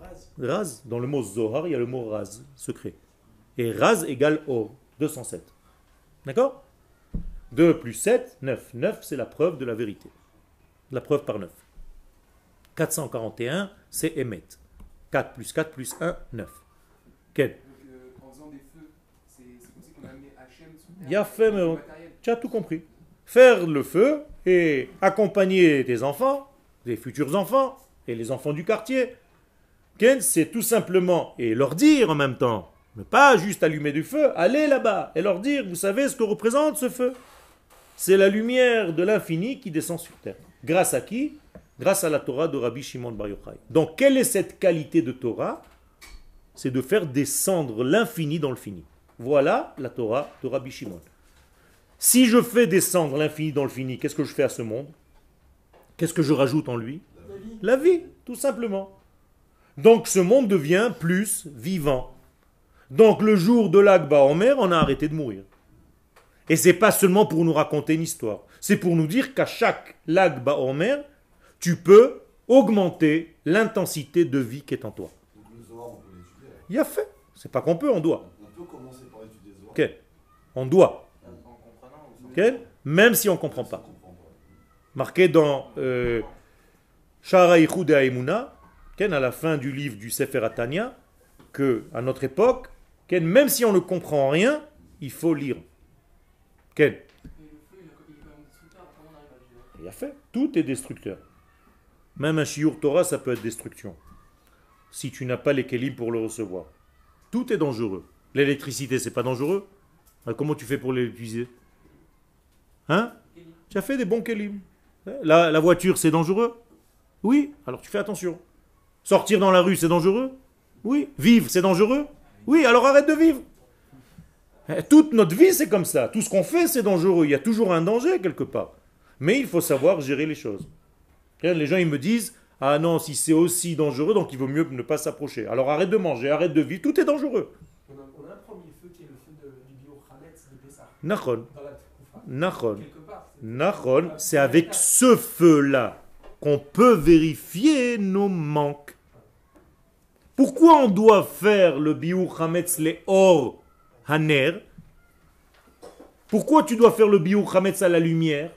Raz. Raz, dans le mot Zohar, il y a le mot Raz, secret. Et Raz égale Or, 207. D'accord? 2 plus 7, 9. 9, c'est la preuve de la vérité. La preuve par 9. 441, c'est Emet. 4 plus 4 plus 1, 9. Quel? Donc, euh, en faisant des feux, c'est comme si on a amené Hachem sur terre. Il y a fait, mais. Tu as tout compris. Faire le feu et accompagner tes enfants, tes futurs enfants et les enfants du quartier. Ken, c'est tout simplement, et leur dire en même temps, ne pas juste allumer du feu, aller là-bas et leur dire, vous savez ce que représente ce feu? C'est la lumière de l'infini qui descend sur terre. Grâce à qui? Grâce à la Torah de Rabbi Shimon Bar Yochai. Donc, quelle est cette qualité de Torah? C'est de faire descendre l'infini dans le fini. Voilà la Torah de Rabbi Shimon. Si je fais descendre l'infini dans le fini, qu'est-ce que je fais à ce monde? Qu'est-ce que je rajoute en lui? La vie. La vie, tout simplement. Donc ce monde devient plus vivant. Donc le jour de l'Akba en mer, on a arrêté de mourir. Et c'est pas seulement pour nous raconter une histoire. C'est pour nous dire qu'à chaque Lagba en mer, tu peux augmenter l'intensité de vie qui est en toi. Il a fait. C'est pas qu'on peut, on doit. On peut commencer par étudier le Zohar. Ok. On doit. En comprenant ou Ok Même si on ne comprend pas. Marqué dans euh, Shara Ken, à la fin du livre du Sefer Atania, que à notre époque, Ken, même si on ne comprend rien, il faut lire. Ken, il a fait. Tout est destructeur. Même un shiur Torah, ça peut être destruction. Si tu n'as pas les kelim pour le recevoir. Tout est dangereux. L'électricité, c'est pas dangereux? Ah, Comment tu fais pour l'épuiser Hein? Tu as fait des bons kelim. La, voiture, c'est dangereux? Oui, alors tu fais attention. Sortir dans la rue, c'est dangereux? Oui. Vivre, c'est dangereux? Oui, alors arrête de vivre. Eh, Toute notre vie, c'est comme ça. Tout ce qu'on fait, c'est dangereux. Il y a toujours un danger quelque part. Mais il faut savoir gérer les choses. Les gens, ils me disent, ah non, si c'est aussi dangereux, donc il vaut mieux ne pas s'approcher. Alors arrête de manger, arrête de vivre, tout est dangereux. On a, on a un premier feu qui est le feu de, du bio de Pessah, Nachon. Nachon, Nachon, c'est avec ce feu-là qu'on peut vérifier nos manques. Pourquoi on doit faire le biur hametz le or haner? Pourquoi tu dois faire le biur hametz à la lumière?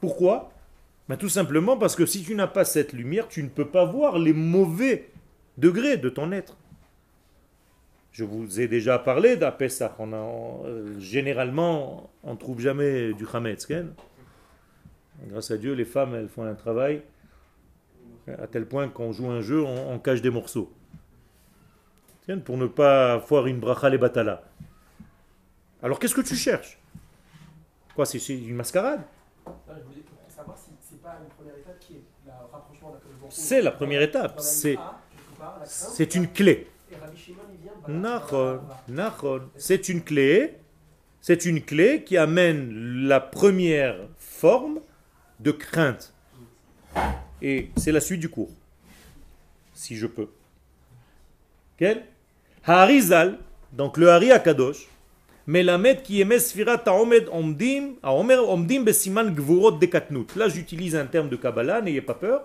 Pourquoi? Ben, Tout simplement parce que si tu n'as pas cette lumière, tu ne peux pas voir les mauvais degrés de ton être. Je vous ai déjà parlé d'Apessah. Euh, généralement, on ne trouve jamais du Hametz. Grâce à Dieu, les femmes, elles font un travail à tel point qu'on joue un jeu, on, cache des morceaux. Tiens, Pour ne pas foire une bracha les batala. Alors qu'est-ce que tu cherches? Quoi, c'est une mascarade Là, je voulais savoir si c'est pas une première étape qui est le rapprochement d'Akadosh Baruch Hu. C'est la première étape. la C'est la une clé. C'est une clé. C'est une clé qui amène la première forme de crainte. Et c'est la suite du cours. Si je peux. Quel? Harizal, donc le Hari Akadosh, Melamed qui émet Sfirat Omdim, Omdim Besiman Gvurot Dekatnut. Là, j'utilise un terme de Kabbalah, n'ayez pas peur.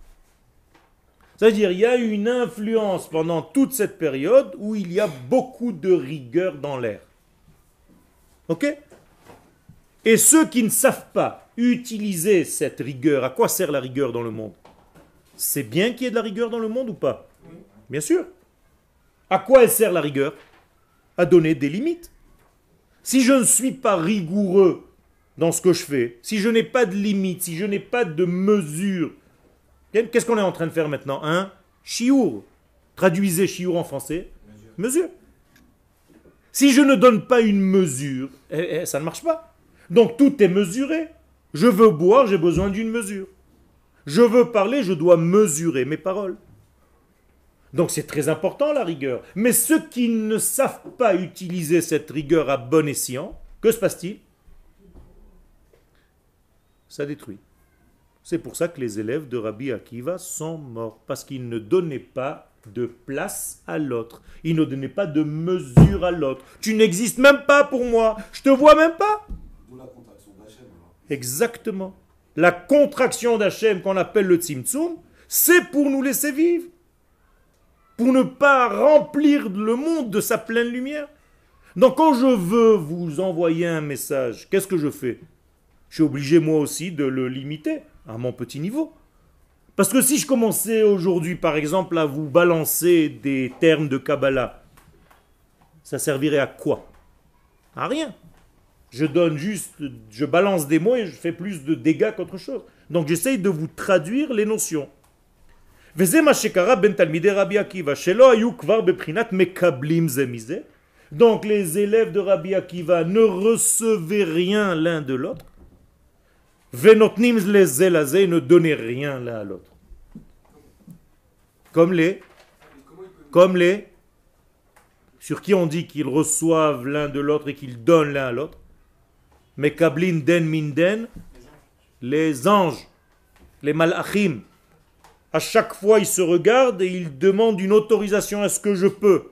C'est-à-dire, il y a une influence pendant toute cette période où il y a beaucoup de rigueur dans l'air. Ok? Et ceux qui ne savent pas utiliser cette rigueur, à quoi sert la rigueur dans le monde? C'est bien qu'il y ait de la rigueur dans le monde ou pas? Bien sûr. À quoi elle sert la rigueur? À donner des limites. Si je ne suis pas rigoureux dans ce que je fais, si je n'ai pas de limites, si je n'ai pas de mesure, Qu'est-ce qu'on est en train de faire maintenant Un chiour. Traduisez chiour en français. Mesure. Si je ne donne pas une mesure, eh, eh, ça ne marche pas. Donc tout est mesuré. Je veux boire, j'ai besoin d'une mesure. Je veux parler, je dois mesurer mes paroles. Donc c'est très important la rigueur. Mais ceux qui ne savent pas utiliser cette rigueur à bon escient, que se passe-t-il? Ça détruit. C'est pour ça que les élèves de Rabbi Akiva sont morts, parce qu'ils ne donnaient pas de place à l'autre. Ils ne donnaient pas de mesure à l'autre. Tu n'existes même pas pour moi. Je te vois même pas. La contraction. Exactement. La contraction d'Hachem qu'on appelle le Tzimtzum, c'est pour nous laisser vivre. Pour ne pas remplir le monde de sa pleine lumière. Donc quand je veux vous envoyer un message, qu'est-ce que je fais? Je suis obligé moi aussi de le limiter à mon petit niveau. Parce que si je commençais aujourd'hui, par exemple, à vous balancer des termes de Kabbalah, ça servirait à quoi? À rien. Je donne juste, je balance des mots et je fais plus de dégâts qu'autre chose. Donc j'essaye de vous traduire les notions. Ben Donc les élèves de Rabbi Akiva ne recevaient rien l'un de l'autre Venotnim les zelazé ne donnaient rien l'un à l'autre. Comme les, Mais comme les, sur qui on dit qu'ils reçoivent l'un de l'autre et qu'ils donnent l'un à l'autre. Mekablin den minden, les anges, les malachim. À chaque fois, ils se regardent et ils demandent une autorisation. Est-ce que je peux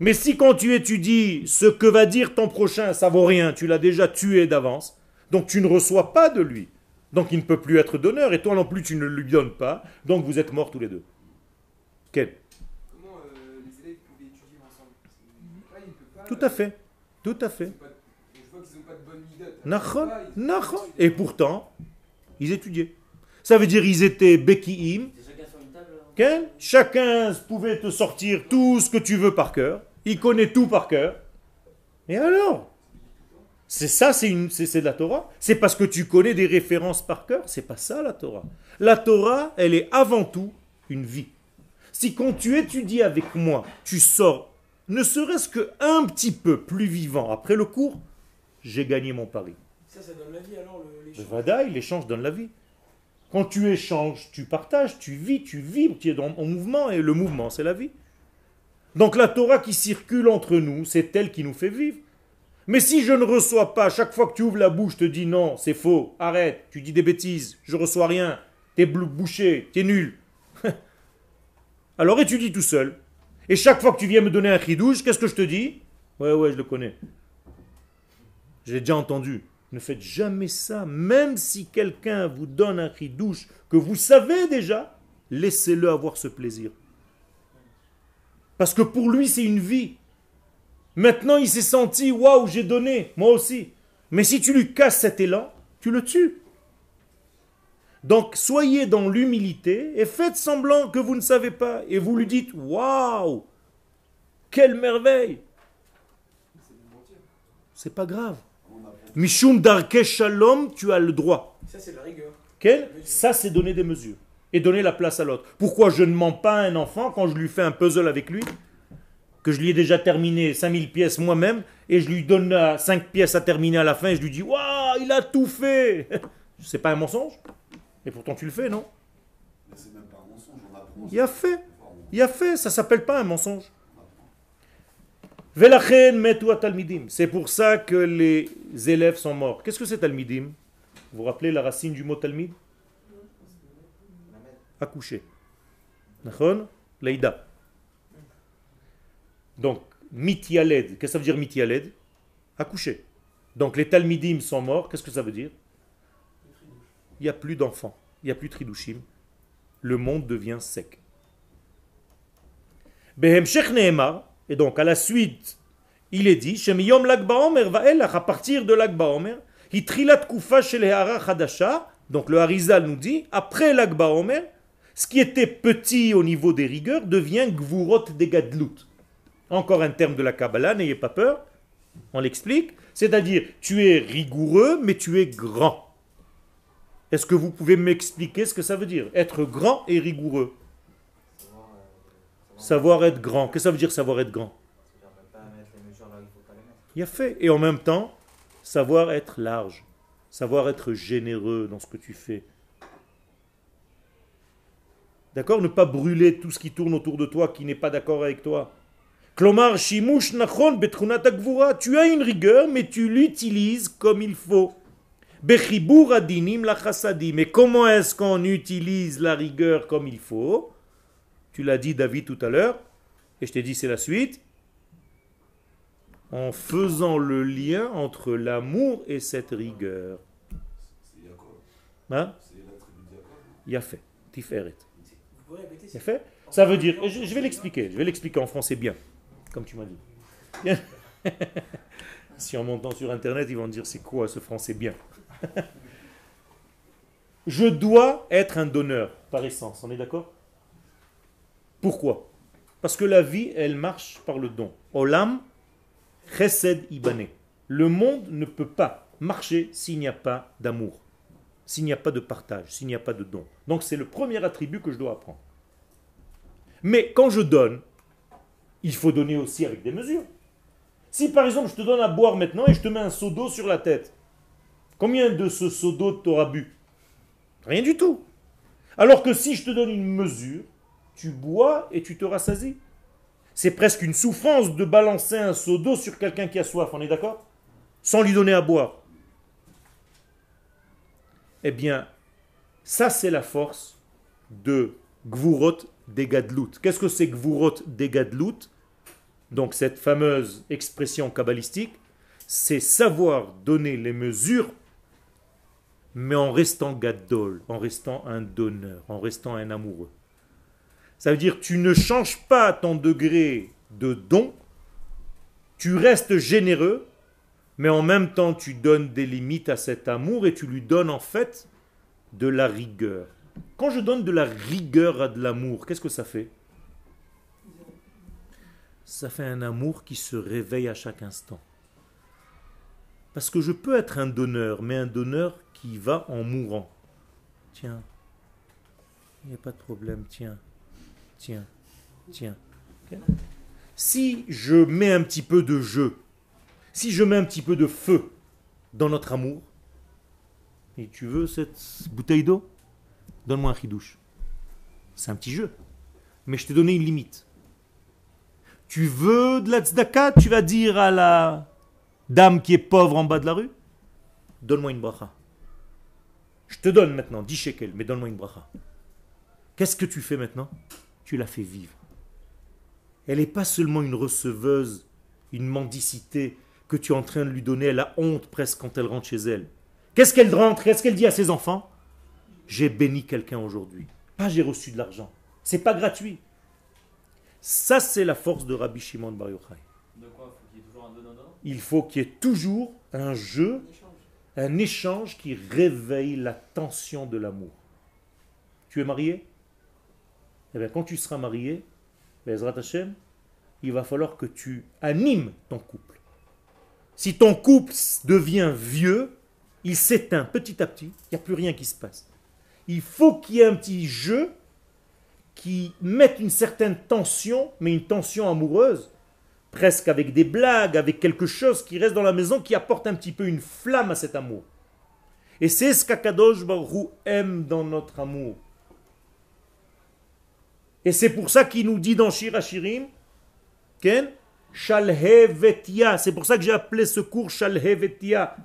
Mais si quand tu étudies ce que va dire ton prochain, ça vaut rien, tu l'as déjà tué d'avance, donc tu ne reçois pas de lui. Donc il ne peut plus être donneur et toi non plus tu ne lui donnes pas, donc vous êtes morts tous les deux. Quel? Comment euh, les élèves pouvaient étudier ensemble? Là, ils peuvent pas- Tout à fait, tout à fait. Et pourtant, ils étudiaient. Ça veut dire ils étaient Beki'im, C'est chacun sur une table Ken, chacun pouvait te sortir tout ce que tu veux par cœur. Il connaît tout par cœur. Et alors? C'est ça, c'est une- c'est c'est de la Torah. C'est parce que tu connais des références par cœur. C'est pas ça la Torah. La Torah, elle est avant tout une vie. Si quand tu étudies avec moi, tu sors, ne serait-ce que un petit peu plus vivant après le cours, j'ai gagné mon pari. Ça, ça donne la vie alors, l'échange. Vadaï, l'échange donne la vie. Quand tu échanges, tu partages, tu vis, tu vibres, tu es dans, en mouvement, et le mouvement, c'est la vie. Donc la Torah qui circule entre nous, c'est elle qui nous fait vivre. Mais si je ne reçois pas, chaque fois que tu ouvres la bouche, je te dis non, c'est faux, arrête, tu dis des bêtises, je reçois rien, t'es bouché, t'es nul. Alors étudie tout seul. Et chaque fois que tu viens me donner un chidouche, qu'est-ce que je te dis? Ouais, ouais, je le connais. Je l'ai déjà entendu. Ne faites jamais ça, même si quelqu'un vous donne un chidouche que vous savez déjà, laissez-le avoir ce plaisir. Parce que pour lui, c'est une vie. Maintenant, il s'est senti, waouh, j'ai donné, moi aussi. Mais si tu lui casses cet élan, tu le tues. Donc, soyez dans l'humilité et faites semblant que vous ne savez pas. Et vous lui dites, waouh, quelle merveille. C'est pas grave. Mishum darke shalom, tu as le droit. Ça, c'est la rigueur. Quel Ça, c'est donner des mesures. Et donner la place à l'autre. Pourquoi je ne mens pas à un enfant quand je lui fais un puzzle avec lui? Que je lui ai déjà terminé 5000 pièces moi-même et je lui donne 5 pièces à terminer à la fin et je lui dis Waouh, il a tout fait C'est pas un mensonge Et pourtant tu le fais, non? Mais c'est même pas un mensonge, on apprend. Il a fait. Il a fait, ça s'appelle pas un mensonge. Velachen metu talmidim. C'est pour ça que les élèves sont morts. Qu'est-ce que c'est talmidim? Vous vous rappelez la racine du mot talmid? Accoucher. Nachon Leïda. Donc, mityaled. Qu'est-ce que ça veut dire mityaled Accoucher. Donc les talmidim sont morts. Qu'est-ce que ça veut dire? Il n'y a plus d'enfants. Il n'y a plus de tridushim. Le monde devient sec. Nehemar, et donc à la suite, il est dit, Shemiyom Lagba Omer à partir de Lagba Omer, Hitrilat Kufa Shel Hara Chadasha, donc le Harizal nous dit, après Lagba Omer, ce qui était petit au niveau des rigueurs devient Gvurot de Gadlut. Encore un terme de la Kabbalah, n'ayez pas peur, on l'explique, c'est-à-dire tu es rigoureux, mais tu es grand. Est-ce que vous pouvez m'expliquer ce que ça veut dire? Être grand et rigoureux. Savoir être grand. Qu'est-ce que ça veut dire savoir être grand? Il a fait. Et en même temps, savoir être large. Savoir être généreux dans ce que tu fais. D'accord? Ne pas brûler tout ce qui tourne autour de toi qui n'est pas d'accord avec toi. Klomar shimush nachon betchunat agvura. Tu as une rigueur, mais tu l'utilises comme il faut. Bechibur adinim la. Mais comment est-ce qu'on utilise la rigueur comme il faut? Tu l'as dit David tout à l'heure, et je t'ai dit c'est la suite. En faisant le lien entre l'amour et cette rigueur. Hein? Il a fait. Tiferet. Ça veut dire, je, je vais l'expliquer, je vais l'expliquer en français bien, comme tu m'as dit. Si en montant sur internet, ils vont dire c'est quoi ce français bien? Je dois être un donneur par essence, on est d'accord? Pourquoi? Parce que la vie, elle marche par le don. Olam, chesed ibane. Le monde ne peut pas marcher s'il n'y a pas d'amour, s'il n'y a pas de partage, s'il n'y a pas de don. Donc c'est le premier attribut que je dois apprendre. Mais quand je donne, il faut donner aussi avec des mesures. Si par exemple je te donne à boire maintenant et je te mets un seau d'eau sur la tête, combien de ce seau d'eau t'auras bu? Rien du tout. Alors que si je te donne une mesure, tu bois et tu te rassasies. C'est presque une souffrance de balancer un seau d'eau sur quelqu'un qui a soif, on est d'accord? Sans lui donner à boire. Eh bien, ça c'est la force de Gvurot Degadlut. Qu'est-ce que c'est Gvurot Degadlut? Donc cette fameuse expression kabbalistique, c'est savoir donner les mesures, mais en restant gadol, en restant un donneur, en restant un amoureux. Ça veut dire tu ne changes pas ton degré de don, tu restes généreux, mais en même temps tu donnes des limites à cet amour et tu lui donnes en fait de la rigueur. Quand je donne de la rigueur à de l'amour, qu'est-ce que ça fait? Ça fait un amour qui se réveille à chaque instant. Parce que je peux être un donneur, mais un donneur qui va en mourant. Tiens, il n'y a pas de problème, tiens, tiens, tiens. Si je mets un petit peu de jeu, si je mets un petit peu de feu dans notre amour, et tu veux cette bouteille d'eau? Donne-moi un chidouche. C'est un petit jeu. Mais je t'ai donné une limite. Tu veux de la tzedaka? Tu vas dire à la dame qui est pauvre en bas de la rue Donne-moi une bracha. Je te donne maintenant 10 shekels, mais donne-moi une bracha. Qu'est-ce que tu fais maintenant? Tu la fais vivre. Elle n'est pas seulement une receveuse, une mendicité que tu es en train de lui donner. Elle a honte presque quand elle rentre chez elle. Qu'est-ce qu'elle rentre? Qu'est-ce qu'elle dit à ses enfants? J'ai béni quelqu'un aujourd'hui. Pas j'ai reçu de l'argent. C'est pas gratuit. Ça, c'est la force de Rabbi Shimon Bar Yochai. Il faut qu'il y ait toujours un jeu, un échange qui réveille la tension de l'amour. Tu es marié? Eh bien, quand tu seras marié, Hashem, il va falloir que tu animes ton couple. Si ton couple devient vieux, il s'éteint petit à petit, il n'y a plus rien qui se passe il faut qu'il y ait un petit jeu qui mette une certaine tension, mais une tension amoureuse, presque avec des blagues, avec quelque chose qui reste dans la maison, qui apporte un petit peu une flamme à cet amour. Et c'est ce qu'Akadosh Baruch aime dans notre amour. Et c'est pour ça qu'il nous dit dans Shirachirim, Ken, Shalhevetia. C'est pour ça que j'ai appelé ce cours Shalhevetia.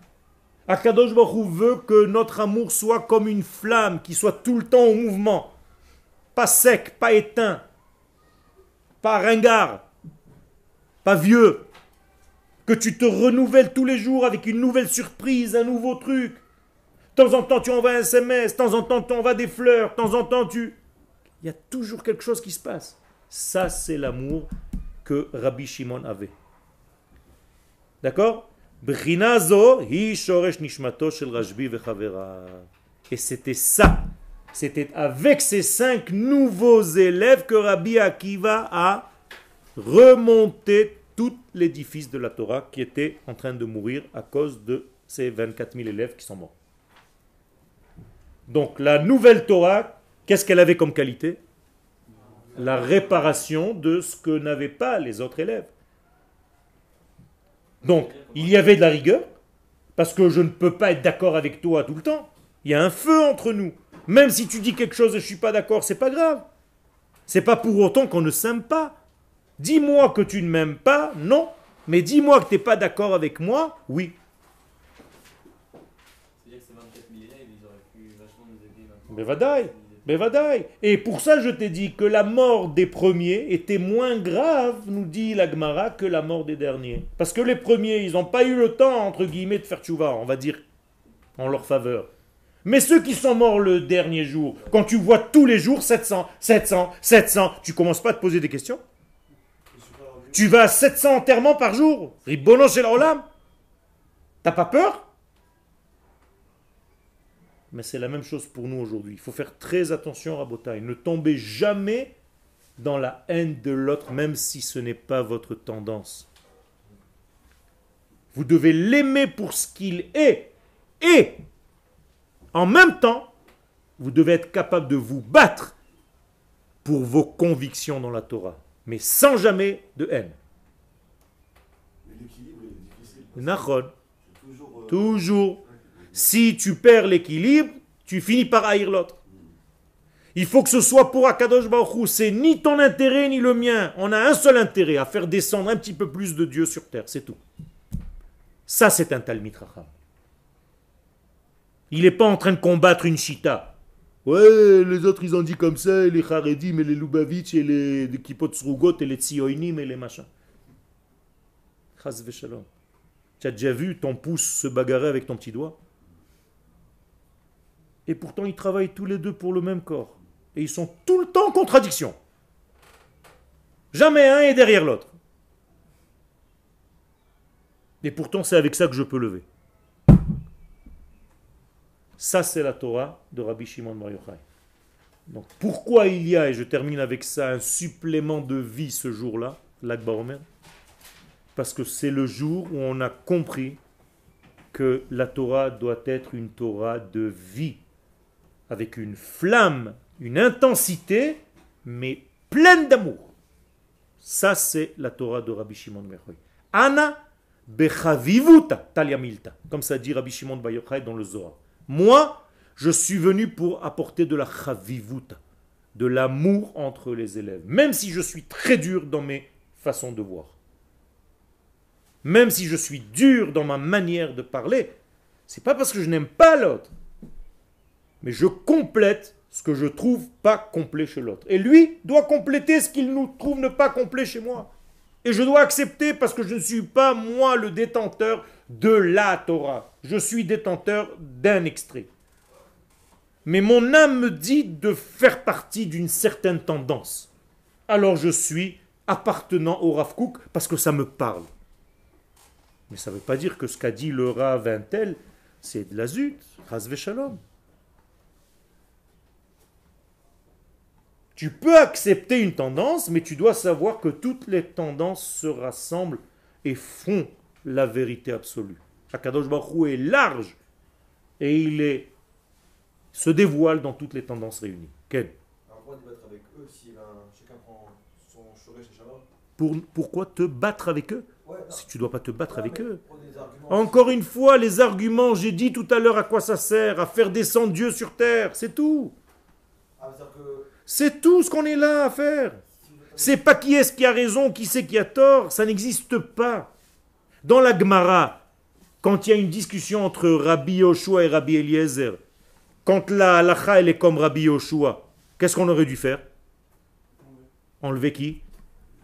Akadosh Baruch veut que notre amour soit comme une flamme, qui soit tout le temps en mouvement. Pas sec, pas éteint, pas ringard, pas vieux. Que tu te renouvelles tous les jours avec une nouvelle surprise, un nouveau truc. De temps en temps, tu envoies un SMS, de temps en temps, tu envoies des fleurs, de temps en temps, tu... Il y a toujours quelque chose qui se passe. Ça, c'est l'amour que Rabbi Shimon avait. D'accord? Et c'était ça. C'était avec ces cinq nouveaux élèves que Rabbi Akiva a remonté tout l'édifice de la Torah qui était en train de mourir à cause de ces 24 000 élèves qui sont morts. Donc la nouvelle Torah, qu'est-ce qu'elle avait comme qualité? La réparation de ce que n'avaient pas les autres élèves. Donc, il y avait de la rigueur, parce que je ne peux pas être d'accord avec toi tout le temps. Il y a un feu entre nous. Même si tu dis quelque chose et je ne suis pas d'accord, c'est pas grave. C'est pas pour autant qu'on ne s'aime pas. Dis-moi que tu ne m'aimes pas, non. Mais dis-moi que tu n'es pas d'accord avec moi, oui. Mais vadaï. Et pour ça, je t'ai dit que la mort des premiers était moins grave, nous dit l'Agmara, que la mort des derniers. Parce que les premiers, ils n'ont pas eu le temps, entre guillemets, de faire tchouva, on va dire, en leur faveur. Mais ceux qui sont morts le dernier jour, quand tu vois tous les jours 700, 700, 700, tu commences pas à te poser des questions. Tu vas à 700 enterrements par jour. Ribono chez l'Olam T'as pas peur? Mais c'est la même chose pour nous aujourd'hui. Il faut faire très attention à Botaï. Ne tombez jamais dans la haine de l'autre, même si ce n'est pas votre tendance. Vous devez l'aimer pour ce qu'il est. Et en même temps, vous devez être capable de vous battre pour vos convictions dans la Torah, mais sans jamais de haine. L'équilibre est difficile. Toujours. euh, toujours. Si tu perds l'équilibre, tu finis par haïr l'autre. Il faut que ce soit pour Akadosh Baruch. C'est ni ton intérêt ni le mien. On a un seul intérêt, à faire descendre un petit peu plus de Dieu sur terre. C'est tout. Ça, c'est un Talmid Racham. Il n'est pas en train de combattre une chita. Ouais, les autres, ils ont dit comme ça, les Haredim et les Lubavitch et les, les Kippot Srugot et les Tsioinim et les machins. Tu as déjà vu ton pouce se bagarrer avec ton petit doigt? Et pourtant, ils travaillent tous les deux pour le même corps. Et ils sont tout le temps en contradiction. Jamais un est derrière l'autre. Et pourtant, c'est avec ça que je peux lever. Ça, c'est la Torah de Rabbi Shimon Bar Yochai. Donc, pourquoi il y a, et je termine avec ça, un supplément de vie ce jour-là, l'Akba Parce que c'est le jour où on a compris que la Torah doit être une Torah de vie, avec une flamme, une intensité, mais pleine d'amour. Ça, c'est la Torah de Rabbi Shimon Bar Yochai. Ana bechavivuta talia milta, comme ça dit Rabbi Shimon Bar Yochai dans le Zohar. Moi, je suis venu pour apporter de la chavivuta, de l'amour entre les élèves, même si je suis très dur dans mes façons de voir. Même si je suis dur dans ma manière de parler, c'est pas parce que je n'aime pas l'autre, mais je complète ce que je trouve pas complet chez l'autre. Et lui doit compléter ce qu'il nous trouve ne pas complet chez moi. Et je dois accepter parce que je ne suis pas moi le détenteur de la Torah. Je suis détenteur d'un extrait. Mais mon âme me dit de faire partie d'une certaine tendance. Alors je suis appartenant au Rav parce que ça me parle. Mais ça ne veut pas dire que ce qu'a dit le Rav un tel, c'est de la zut, Shalom. Tu peux accepter une tendance, mais tu dois savoir que toutes les tendances se rassemblent et font la vérité absolue. Akadosh Baruch est large et il est, se dévoile dans toutes les tendances réunies. Ken pourquoi débattre avec eux si ben, chacun prend son choré chez Shabbat? Pour, Pourquoi te battre avec eux? Ouais. Si tu ne dois pas te battre Ouais, avec eux. Encore une fois, les arguments, j'ai dit tout à l'heure à quoi ça sert, à faire descendre Dieu sur terre, c'est tout. Ah, que C'est tout ce qu'on est là à faire. C'est pas qui est-ce qui a raison, qui c'est qui a tort, ça n'existe pas. Dans la Gemara, quand il y a une discussion entre Rabbi Yoshua et Rabbi Eliezer, quand la halacha elle est comme Rabbi Yoshua, qu'est-ce qu'on aurait dû faire? Enlever qui?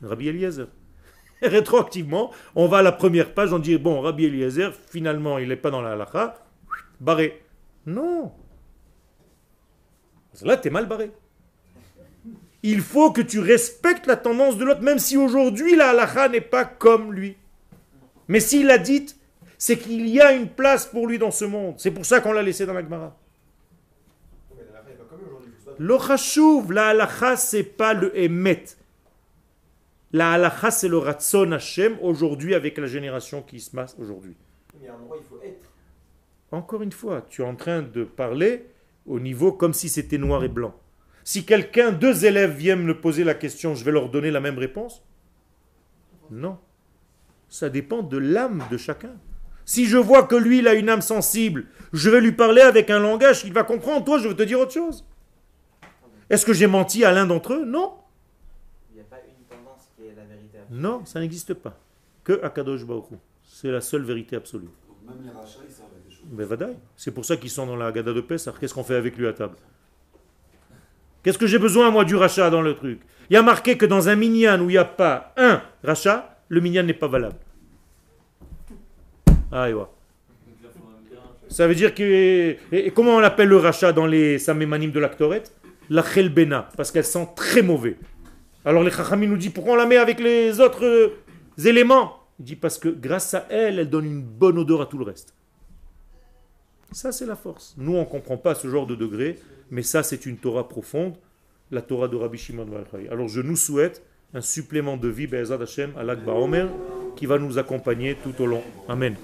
Rabbi Eliezer. Rétroactivement, on va à la première page, on dit bon, Rabbi Eliezer, finalement, il n'est pas dans la halacha, barré. Non. Là, tu mal barré. Il faut que tu respectes la tendance de l'autre, même si aujourd'hui la halakha n'est pas comme lui. Mais s'il l'a dite, c'est qu'il y a une place pour lui dans ce monde. C'est pour ça qu'on l'a laissé dans la Gemara. mais la halakha, c'est pas le emet. La halakha, c'est le ratson Hashem aujourd'hui avec la génération qui se passe aujourd'hui. Mais il y a un endroit, il faut être. Encore une fois, tu es en train de parler au niveau comme si c'était noir et blanc. Si quelqu'un, deux élèves viennent me poser la question, je vais leur donner la même réponse? Non. Ça dépend de l'âme de chacun. Si je vois que lui, il a une âme sensible, je vais lui parler avec un langage qu'il va comprendre. Toi, je veux te dire autre chose. Est-ce que j'ai menti à l'un d'entre eux? Non. Il n'y a pas une tendance qui est la vérité. Non, ça n'existe pas. Que Akadosh Baruch. C'est la seule vérité absolue. Donc même les rachats, ils servent à des choses. Mais vadaï. C'est pour ça qu'ils sont dans la Haggadah de Pessah. Qu'est-ce qu'on fait avec lui à table? Qu'est-ce que j'ai besoin, moi, du rachat dans le truc? Il y a marqué que dans un minyan où il n'y a pas un rachat, le minyan n'est pas valable. Ah. Ça veut dire que. Et, comment on appelle le rachat dans les samémanim de l'actoret La chelbena, parce qu'elle sent très mauvais. Alors les chachamim nous disent pourquoi on la met avec les autres euh, éléments? Il dit parce que grâce à elle, elle donne une bonne odeur à tout le reste. Ça, c'est la force. Nous, on ne comprend pas ce genre de degré, mais ça, c'est une Torah profonde, la Torah de Rabbi Shimon Bar. Alors, je nous souhaite un supplément de vie, Be'ezat Hashem, à l'Akba Omer, qui va nous accompagner tout au long. Amen.